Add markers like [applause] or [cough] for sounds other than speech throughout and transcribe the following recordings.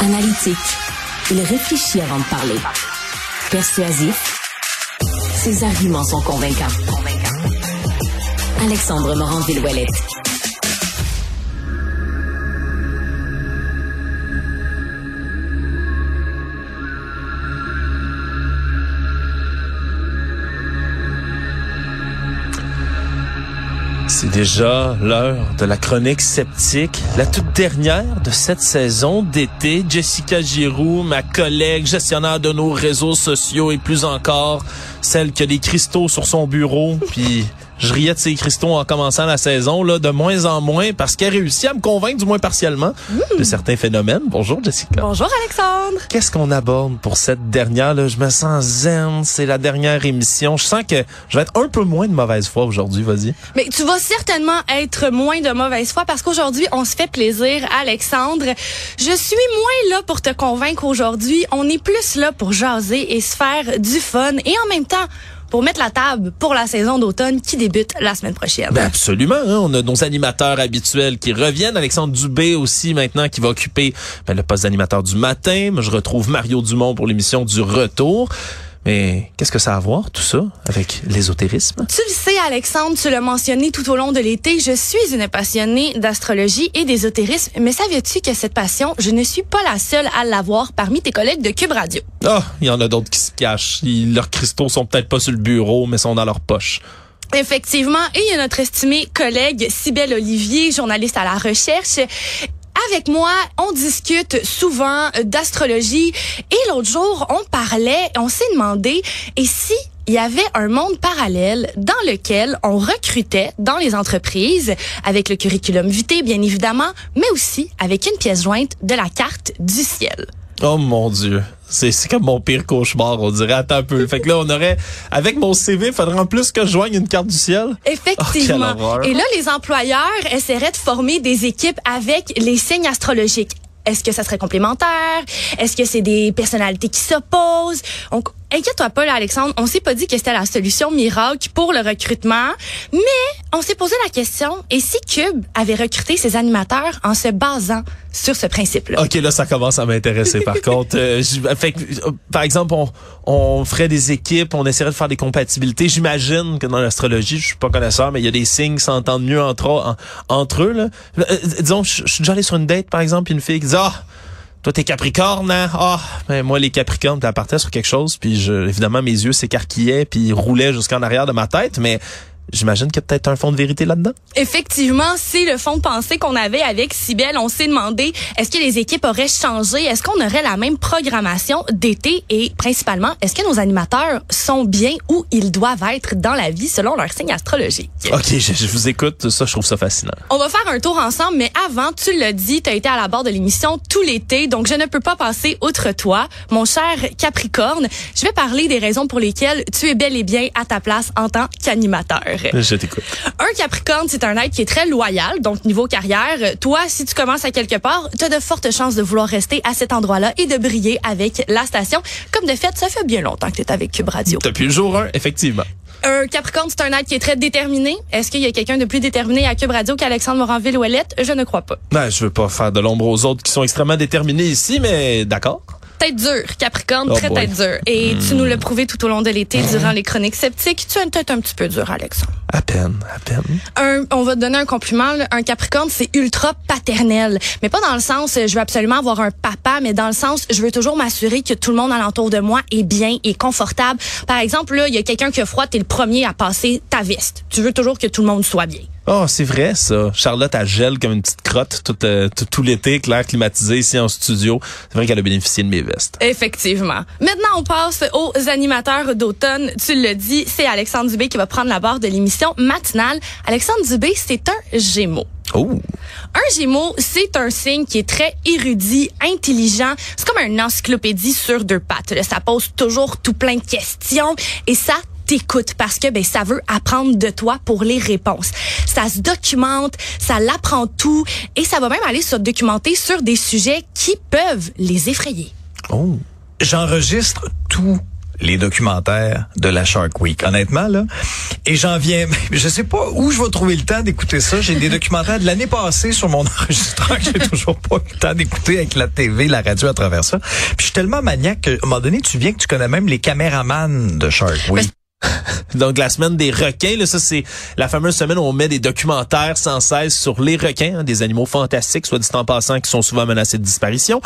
Analytique, il réfléchit avant de parler. Persuasif, ses arguments sont convaincants. Alexandre Morand-Villouellette. C'est déjà l'heure de la chronique sceptique, la toute dernière de cette saison d'été. Jessica Giroux, ma collègue, gestionnaire de nos réseaux sociaux et plus encore, celle qui a des cristaux sur son bureau, puis je riais de ces cristaux en commençant la saison, là, de moins en moins, parce qu'elle réussit à me convaincre, du moins partiellement, de certains phénomènes. Bonjour, Jessica. Bonjour, Alexandre. Qu'est-ce qu'on aborde pour cette dernière? Là? Je me sens zen, c'est la dernière émission. Je sens que je vais être un peu moins de mauvaise foi aujourd'hui, vas-y. Mais tu vas certainement être moins de mauvaise foi parce qu'aujourd'hui, on se fait plaisir, Alexandre. Je suis moins là pour te convaincre aujourd'hui. On est plus là pour jaser et se faire du fun. Et en même temps, pour mettre la table pour la saison d'automne qui débute la semaine prochaine. Ben absolument. Hein? On a nos animateurs habituels qui reviennent. Alexandre Dubé aussi maintenant qui va occuper ben, le poste d'animateur du matin. je retrouve Mario Dumont pour l'émission du retour. Mais qu'est-ce que ça a à voir, tout ça, avec l'ésotérisme? Tu le sais, Alexandre, tu l'as mentionné tout au long de l'été, je suis une passionnée d'astrologie et d'ésotérisme, mais savais-tu que cette passion, je ne suis pas la seule à l'avoir parmi tes collègues de Cube Radio? Ah, il y en a d'autres qui se cachent. leurs cristaux sont peut-être pas sur le bureau, mais sont dans leur poche. Effectivement, et il y a notre estimée collègue Sybelle Olivier, journaliste à la recherche. Avec moi, on discute souvent d'astrologie et l'autre jour, on parlait, on s'est demandé, et si il y avait un monde parallèle dans lequel on recrutait dans les entreprises avec le curriculum vitae, bien évidemment, mais aussi avec une pièce jointe de la carte du ciel. Oh mon Dieu. C'est, c'est comme mon pire cauchemar, on dirait. Attends un peu. Fait que là, on aurait, avec mon CV, il faudrait en plus que je joigne une carte du ciel. Effectivement. Oh, Et là, les employeurs essaieraient de former des équipes avec les signes astrologiques. Est-ce que ça serait complémentaire? Est-ce que c'est des personnalités qui s'opposent? Donc, inquiète-toi pas, là, Alexandre. On s'est pas dit que c'était la solution miracle pour le recrutement, mais on s'est posé la question, et si Cube avait recruté ses animateurs en se basant sur ce principe-là? OK, là, ça commence à m'intéresser, par [laughs] contre. Euh, fait, euh, par exemple, on, on ferait des équipes, on essaierait de faire des compatibilités. J'imagine que dans l'astrologie, je suis pas connaisseur, mais il y a des signes qui s'entendent mieux entre, entre eux. Là. Euh, disons, je, suis déjà allé sur une date, par exemple, une fille qui dit, ah, toi, t'es Capricorne, hein? Ah, ben, moi, les Capricornes, t'as partais sur quelque chose, puis je, évidemment, mes yeux s'écarquillaient, puis roulaient jusqu'en arrière de ma tête, mais J'imagine qu'il y a peut-être un fond de vérité là-dedans? Effectivement, c'est le fond de pensée qu'on avait avec Sibelle. On s'est demandé, est-ce que les équipes auraient changé? Est-ce qu'on aurait la même programmation d'été? Et principalement, est-ce que nos animateurs sont bien où ils doivent être dans la vie selon leur signe astrologique? OK, je, vous écoute. Ça, je trouve ça fascinant. On va faire un tour ensemble, mais avant, tu l'as dit, tu as été à la barre de l'émission tout l'été, donc je ne peux pas passer outre toi. Mon cher Capricorne, je vais parler des raisons pour lesquelles tu es bel et bien à ta place en tant qu'animateur. Je t'écoute. Un Capricorne, c'est un être qui est très loyal, donc niveau carrière. Toi, si tu commences à quelque part, tu as de fortes chances de vouloir rester à cet endroit-là et de briller avec la station. Comme de fait, ça fait bien longtemps que tu es avec Cube Radio. Depuis le jour 1, effectivement. Un Capricorne, c'est un être qui est très déterminé. Est-ce qu'il y a quelqu'un de plus déterminé à Cube Radio qu'Alexandre Moranville-Ouellette? Je ne crois pas. Ben, je veux pas faire de l'ombre aux autres qui sont extrêmement déterminés ici, mais d'accord tête dure, Capricorne, oh très tête dure. Et tu nous l'as prouvé tout au long de l'été durant les chroniques sceptiques. Tu as une tête un petit peu dure, Alexandre. À peine, à peine. Un, on va te donner un compliment. Un Capricorne, c'est ultra paternel. Mais pas dans le sens, je veux absolument avoir un papa, mais dans le sens, je veux toujours m'assurer que tout le monde alentour de moi est bien et confortable. Par exemple, là, il y a quelqu'un qui a froid, t'es le premier à passer ta veste. Tu veux toujours que tout le monde soit bien. Oh, c'est vrai ça. Charlotte a gel comme une petite crotte tout, euh, tout, l'été, clair climatisé ici en studio. C'est vrai qu'elle a bénéficié de mes vestes. Effectivement. Maintenant, on passe aux animateurs d'automne. Tu le dis, c'est Alexandre Dubé qui va prendre la barre de l'émission matinale. Alexandre Dubé, c'est un Gémeaux. Oh. Un Gémeaux, c'est un signe qui est très érudit, intelligent. C'est comme un encyclopédie sur deux pattes. Ça pose toujours tout plein de questions et ça t'écoute parce que ben ça veut apprendre de toi pour les réponses. Ça se documente, ça l'apprend tout et ça va même aller se documenter sur des sujets qui peuvent les effrayer. Oh, j'enregistre tout les documentaires de la Shark Week. Honnêtement, là. Et j'en viens, [laughs] je sais pas où je vais trouver le temps d'écouter ça. J'ai des documentaires de l'année passée sur mon [laughs] enregistreur que j'ai toujours pas eu le temps d'écouter avec la TV, la radio à travers ça. Puis je suis tellement maniaque qu'à un moment donné, tu viens que tu connais même les caméramans de Shark Week. [laughs] Donc la semaine des requins, là, ça c'est la fameuse semaine où on met des documentaires sans cesse sur les requins, hein, des animaux fantastiques, soit dit en passant, qui sont souvent menacés de disparition.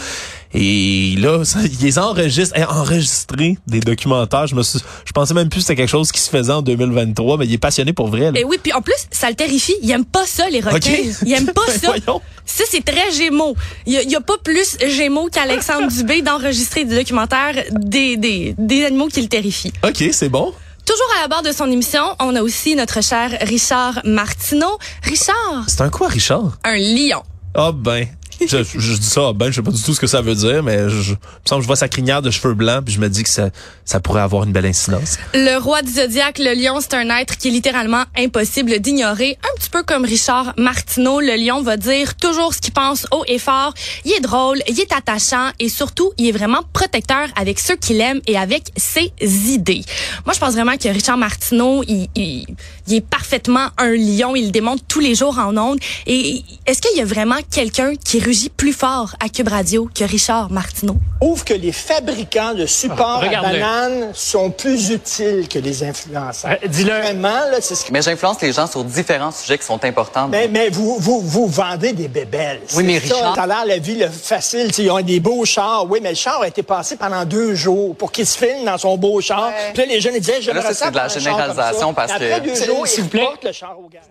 Et là, [laughs] ça, ils enregistrent, hein, enregistrer des documentaires. Je me suis, je pensais même plus que c'était quelque chose qui se faisait en 2023, mais il est passionné pour vrai. Là. Et oui, puis en plus, ça le terrifie. Il aime pas ça, les requins. Okay. Il aime pas [laughs] ça. Voyons. Ça, c'est très Gémeaux. Il y, y a pas plus Gémeaux qu'Alexandre Dubé d'enregistrer des documentaires des, des, des animaux qui le terrifient. OK, c'est bon. Toujours à la barre de son émission, on a aussi notre cher Richard Martineau. Richard, C'est un quoi, Richard? un lion. Ah ben. Je, je dis ça, ben, je sais pas du tout ce que ça veut dire, mais je, je, me semble que je vois sa crinière de cheveux blancs, puis je me dis que ça, ça pourrait avoir une belle incidence. Le roi du zodiaque, le lion, c'est un être qui est littéralement impossible d'ignorer. Un petit peu comme Richard Martineau, le lion va dire toujours ce qu'il pense haut et fort. Il est drôle, il est attachant et surtout, il est vraiment protecteur avec ceux qu'il aime et avec ses idées. Moi, je pense vraiment que Richard Martineau, il, il, il est parfaitement un lion. Il le démontre tous les jours en ondes. Et est-ce qu'il y a vraiment quelqu'un qui rugit plus fort à Cube Radio que Richard Martineau? Prouve que les fabricants de supports à Regarde-le. bananes sont plus utiles que les influenceurs. Euh, dis-le. Vraiment, là, c'est ce que... Mais j'influence les gens sur différents sujets qui sont importants. Mais, mais vous, vous, vous vendez des bébelles. Oui, mais Richard- Ça l'air la vie le facile. Ils ont des beaux chars. Oui, mais le char a été passé pendant deux jours pour qu'il se filme dans son beau char. Puis là, les jeunes ils disaient, Là, ça, c'est de la généralisation parce Puis Après que- deux S'il- jours, s'il vous plaît. le char au garage.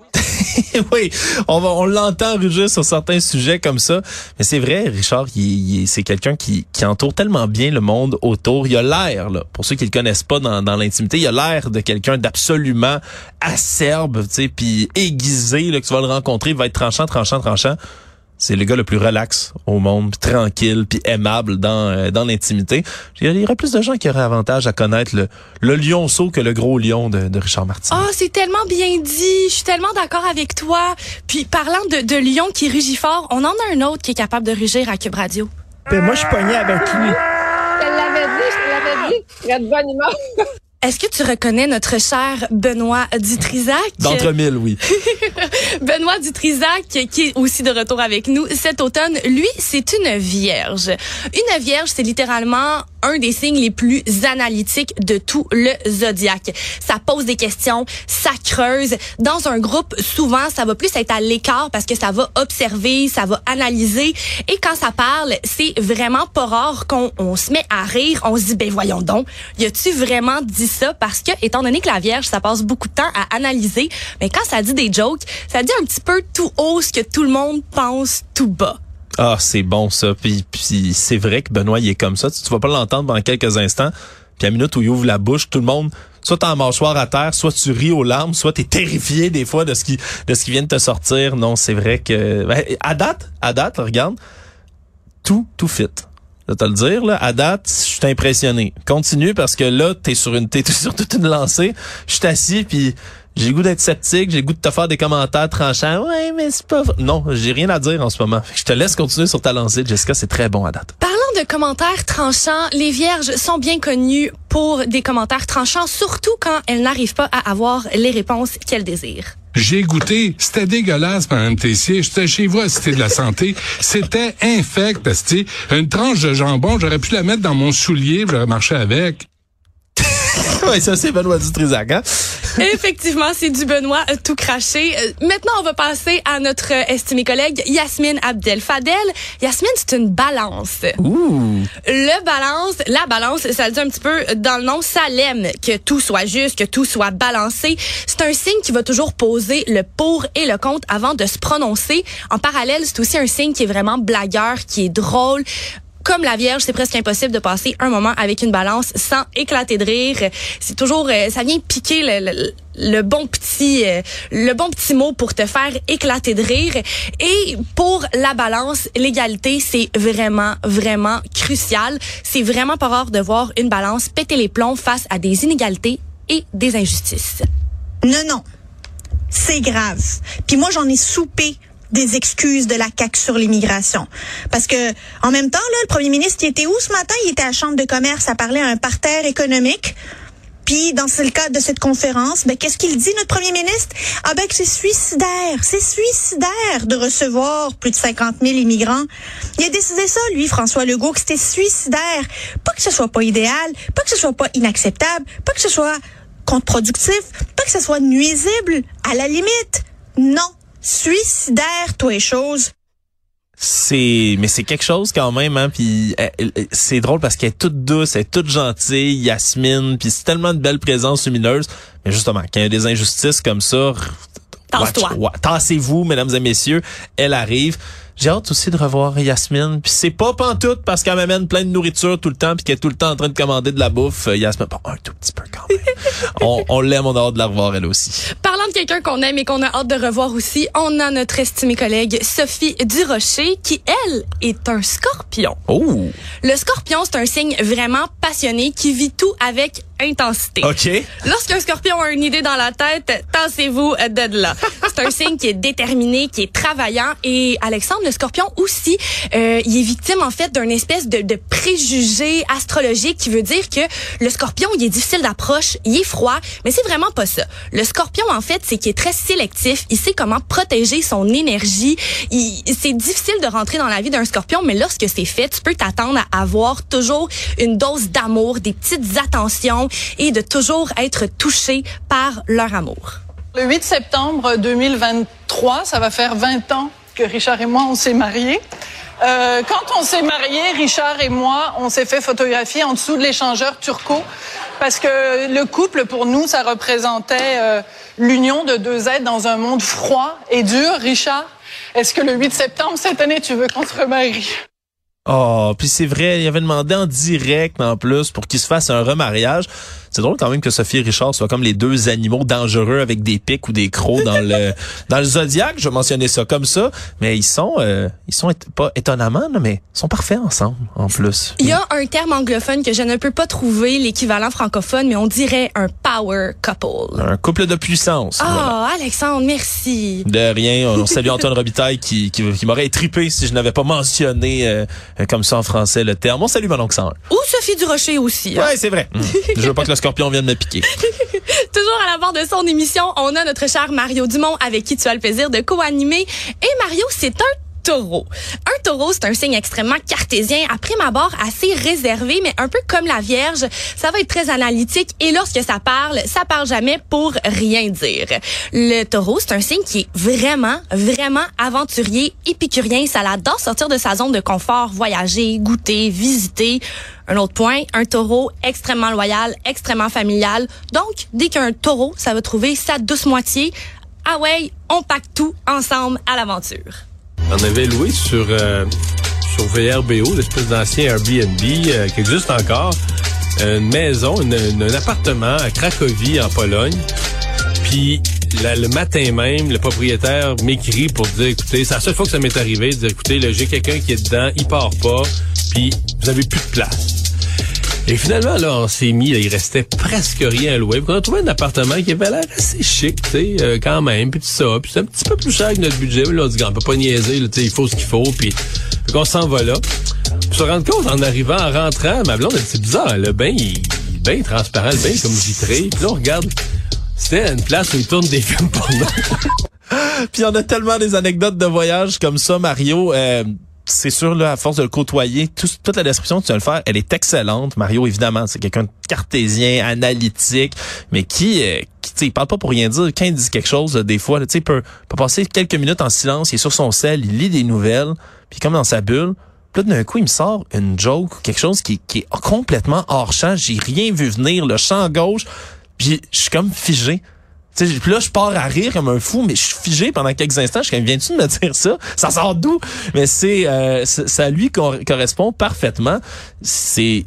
[laughs] oui, on va, on l'entend rugir sur certains sujets comme ça. Mais c'est vrai, Richard, il, c'est quelqu'un qui, entoure tellement bien le monde autour. Il a l'air, là, pour ceux qui le connaissent pas dans, dans l'intimité, il a l'air de quelqu'un d'absolument acerbe, tu sais, puis aiguisé, là, que tu vas le rencontrer, il va être tranchant, tranchant, tranchant. C'est le gars le plus relax au monde, puis tranquille, puis aimable dans euh, dans l'intimité. Il y aurait plus de gens qui auraient avantage à connaître le, le lionceau que le gros lion de, de Richard Martin. Ah, c'est tellement bien dit. Je suis tellement d'accord avec toi. Puis parlant de, de lion qui rugit fort, on en a un autre qui est capable de rugir à Cube Radio. Puis moi, je suis pogné avec lui. Je te l'avais dit, je te l'avais dit. Il a de bonne humeur. Est-ce que tu reconnais notre cher Benoît Dutrisac? D'entre mille, oui. [laughs] Benoît Dutrisac, qui est aussi de retour avec nous cet automne, lui, c'est une vierge. Une vierge, c'est littéralement un des signes les plus analytiques de tout le zodiaque. Ça pose des questions, ça creuse. Dans un groupe, souvent, ça va plus être à l'écart parce que ça va observer, ça va analyser. Et quand ça parle, c'est vraiment pas rare qu'on on se met à rire. On se dit, ben voyons donc, y a-tu vraiment dit ça? Parce que, étant donné que la vierge, ça passe beaucoup de temps à analyser, mais quand ça dit des jokes, ça dit un petit peu tout haut ce que tout le monde pense tout bas. Ah, c'est bon ça. Puis, puis c'est vrai que Benoît, il est comme ça. Tu, tu vas pas l'entendre pendant quelques instants. Puis à minute où il ouvre la bouche, tout le monde, soit t'as mâchoire à terre, soit tu ris aux larmes, soit t'es terrifié des fois de ce qui de ce qui vient de te sortir. Non, c'est vrai que ben, à date, à date, regarde, tout tout fit. Je le dire à date, je suis impressionné. Continue parce que là, t'es sur une t'es [laughs] sur toute une lancée. Je suis assis puis j'ai goût d'être sceptique, j'ai goût de te faire des commentaires tranchants. Ouais, mais c'est pas vrai. Non, j'ai rien à dire en ce moment. Je te laisse continuer sur ta lancée, Jessica, c'est très bon à date. Parlant de commentaires tranchants, les vierges sont bien connues pour des commentaires tranchants, surtout quand elles n'arrivent pas à avoir les réponses qu'elles désirent. J'ai goûté, c'était dégueulasse, Mme Tessier. J'étais chez vous à Cité de la Santé. C'était infect. Une tranche de jambon, j'aurais pu la mettre dans mon soulier, j'aurais marché avec. Ouais, ça c'est Benoît Dutrisac, hein? Effectivement, c'est du Benoît euh, tout craché. Euh, maintenant, on va passer à notre euh, estimée collègue Yasmine Abdel Fadel. Yasmine, c'est une balance. Ouh. Le balance, la balance, ça le dit un petit peu dans le nom, ça l'aime que tout soit juste, que tout soit balancé. C'est un signe qui va toujours poser le pour et le contre avant de se prononcer. En parallèle, c'est aussi un signe qui est vraiment blagueur, qui est drôle. Comme la Vierge, c'est presque impossible de passer un moment avec une balance sans éclater de rire. C'est toujours, euh, ça vient piquer le, le- le bon petit, euh, le bon petit mot pour te faire éclater de rire. Et pour la balance, l'égalité, c'est vraiment, vraiment crucial. C'est vraiment pas rare de voir une balance péter les plombs face à des inégalités et des injustices. Non, non. C'est grave. Puis moi, j'en ai soupé des excuses de la CAQ sur l'immigration. Parce que, en même temps, là, le premier ministre, il était où ce matin? Il était à la Chambre de commerce à parler à un parterre économique. Puis, dans le cadre de cette conférence, ben, qu'est-ce qu'il dit, notre premier ministre? Ah ben, que c'est suicidaire. C'est suicidaire de recevoir plus de 50 000 immigrants. Il a décidé ça, lui, François Legault, que c'était suicidaire. Pas que ce soit pas idéal, pas que ce soit pas inacceptable, pas que ce soit contre-productif, pas que ce soit nuisible, à la limite. Non. Suicidaire, toi et choses. C'est mais c'est quelque chose quand même hein puis c'est drôle parce qu'elle est toute douce elle est toute gentille Yasmine puis c'est tellement de belles présences lumineuses. Mais justement quand il y a des injustices comme ça tassez-vous mesdames et messieurs. Elle arrive j'ai hâte aussi de revoir Yasmine. Puis c'est pas pantoute parce qu'elle m'amène plein de nourriture tout le temps puis qu'elle est tout le temps en train de commander de la bouffe. Euh, Yasmine, bon, un tout petit peu quand même. [laughs] on, on l'aime, on a hâte de la revoir elle aussi. Parlant de quelqu'un qu'on aime et qu'on a hâte de revoir aussi, on a notre estimée collègue Sophie Durocher qui, elle, est un scorpion. Oh! Le scorpion, c'est un signe vraiment passionné qui vit tout avec intensité. OK. Lorsqu'un scorpion a une idée dans la tête, tassez-vous de là. c'est un signe qui est déterminé, qui est travaillant. Et Alexandre, le scorpion aussi, euh, il est victime en fait d'un espèce de, de préjugé astrologique qui veut dire que le scorpion, il est difficile d'approche, il est froid, mais c'est vraiment pas ça. Le scorpion, en fait, c'est qu'il est très sélectif. Il sait comment protéger son énergie. C'est difficile de rentrer dans la vie d'un scorpion, mais lorsque c'est fait, tu peux t'attendre à avoir toujours une dose d'amour, des petites attentions et de toujours être touché par leur amour. Le 8 septembre 2023, ça va faire 20 ans que Richard et moi, on s'est mariés. Euh, quand on s'est mariés, Richard et moi, on s'est fait photographier en dessous de l'échangeur turco parce que le couple, pour nous, ça représentait euh, l'union de deux êtres dans un monde froid et dur. Richard, est-ce que le 8 septembre cette année, tu veux qu'on se remarie? Oh, puis c'est vrai, il avait demandé en direct en plus pour qu'il se fasse un remariage. C'est drôle quand même que Sophie et Richard soient comme les deux animaux dangereux avec des pics ou des crocs dans le [laughs] dans le zodiaque. Je mentionnais ça comme ça, mais ils sont euh, ils sont pas étonnamment mais ils sont parfaits ensemble en plus. Il y a un terme anglophone que je ne peux pas trouver l'équivalent francophone, mais on dirait un power couple. Un couple de puissance. Ah, Alexandre, merci. De rien. On salue Antoine Robitaille qui qui, qui m'aurait étripé si je n'avais pas mentionné euh, comme ça en français le terme. On salue mon oncle Ou Sophie Durocher aussi. Hein. Ouais, c'est vrai. [laughs] je veux pas que le scorpion vient de me piquer. [laughs] Toujours à la barre de son émission, on a notre cher Mario Dumont avec qui tu as le plaisir de co-animer. Et Mario, c'est un taureau. Un taureau, c'est un signe extrêmement cartésien, après ma barre assez réservé, mais un peu comme la Vierge, ça va être très analytique et lorsque ça parle, ça parle jamais pour rien dire. Le taureau, c'est un signe qui est vraiment, vraiment aventurier, épicurien, ça l'adore sortir de sa zone de confort, voyager, goûter, visiter. Un autre point, un taureau extrêmement loyal, extrêmement familial. Donc, dès qu'un taureau, ça va trouver sa douce moitié, ah ouais, on pack tout ensemble à l'aventure. On avait loué sur, euh, sur VRBO, l'espèce d'ancien Airbnb euh, qui existe encore, une maison, un appartement à Cracovie, en Pologne. Puis le matin même, le propriétaire m'écrit pour dire, écoutez, c'est la seule fois que ça m'est arrivé, de dire, écoutez, j'ai quelqu'un qui est dedans, il part pas, puis vous avez plus de place. Et finalement, là, on s'est mis, il restait presque rien à louer. on a trouvé un appartement qui avait l'air assez chic, tu sais, euh, quand même, puis tout ça. Puis c'est un petit peu plus cher que notre budget. là, on dit qu'on peut pas niaiser, sais, il faut ce qu'il faut, puis qu'on s'en va là. Puis se rendre compte, en arrivant, en rentrant, ma blonde, c'est bizarre, le bain, il, est bien transparent, le bain comme vitré. Puis là, on regarde, c'était une place où ils tournent des films pour nous. [laughs] puis on a tellement des anecdotes de voyage comme ça, Mario. Euh, c'est sûr, là, à force de le côtoyer, toute la description que tu vas le faire, elle est excellente. Mario, évidemment, c'est quelqu'un de cartésien, analytique, mais qui, euh, qui il parle pas pour rien dire. Quand il dit quelque chose, des fois, tu sais, peut, peut passer quelques minutes en silence, il est sur son sel, il lit des nouvelles, puis comme dans sa bulle, puis là, d'un coup, il me sort une joke, quelque chose qui, qui est complètement hors champ. J'ai rien vu venir, le champ gauche, puis je suis comme figé. Puis là, je pars à rire comme un fou, mais je suis figé pendant quelques instants. Je suis viens-tu de me dire ça? Ça sort d'où? Mais c'est, euh, ça lui correspond parfaitement. C'est,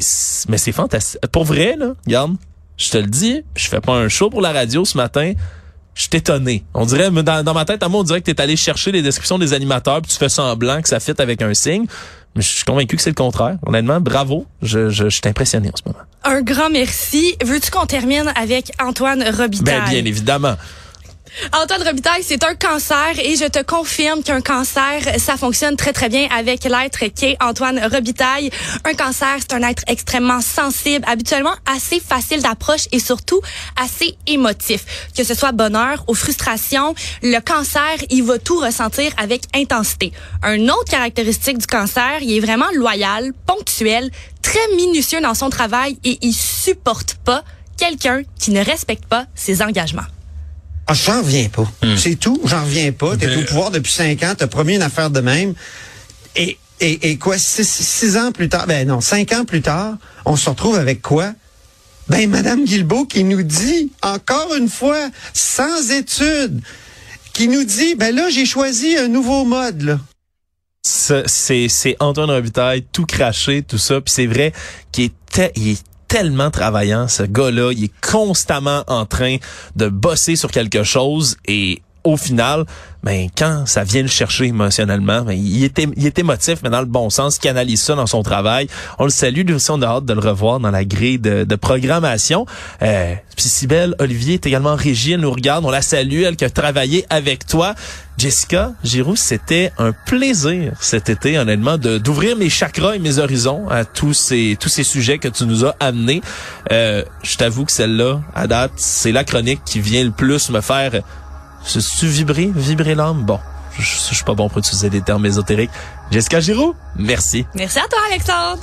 mais c'est fantastique. Pour vrai, là, regarde, je te le dis, je fais pas un show pour la radio ce matin. Je suis étonné. On dirait, dans, dans ma tête, à moi, on dirait que t'es allé chercher les descriptions des animateurs puis tu fais semblant que ça fit avec un signe. Je suis convaincu que c'est le contraire. Honnêtement, bravo. Je, je, je suis impressionné en ce moment. Un grand merci. Veux-tu qu'on termine avec Antoine Robitaille? Ben, bien évidemment. Antoine Robitaille, c'est un cancer et je te confirme qu'un cancer, ça fonctionne très très bien avec l'être qu'est Antoine Robitaille. Un cancer, c'est un être extrêmement sensible, habituellement assez facile d'approche et surtout assez émotif. Que ce soit bonheur ou frustration, le cancer, il va tout ressentir avec intensité. Un autre caractéristique du cancer, il est vraiment loyal, ponctuel, très minutieux dans son travail et il supporte pas quelqu'un qui ne respecte pas ses engagements. Ah, j'en reviens pas. C'est tout, j'en reviens pas. T'es Ben- au pouvoir depuis cinq ans, t'as promis une affaire de même. Et, et, et quoi, six, six ans plus tard, ben non, cinq ans plus tard, on se retrouve avec quoi? Ben, Madame Guilbeault qui nous dit, encore une fois, sans études, qui nous dit, ben là, j'ai choisi un nouveau mode, là. C'est c'est Antoine Robitaille tout craché tout ça puis c'est vrai qu'il est te- il est tellement travaillant ce gars-là. Il est constamment en train de bosser sur quelque chose et au final ben quand ça vient le chercher émotionnellement ben, il est il émotif mais dans le bon sens il canalise ça dans son travail. On le salue lui aussi on a hâte de le revoir dans la grille de, programmation. Euh, puis Cybelle Olivier est également en régie elle nous regarde on la salue elle qui a travaillé avec toi. Jessica Giroux, c'était un plaisir cet été, honnêtement, d'ouvrir mes chakras et mes horizons à tous ces tous ces sujets que tu nous as amenés. Euh, je t'avoue que celle-là, à date, c'est la chronique qui vient le plus me faire se tu vibrer, vibrer l'âme. Bon, je, je, je suis pas bon pour utiliser des termes ésotériques. Jessica Giroux, merci. Merci à toi, Alexandre.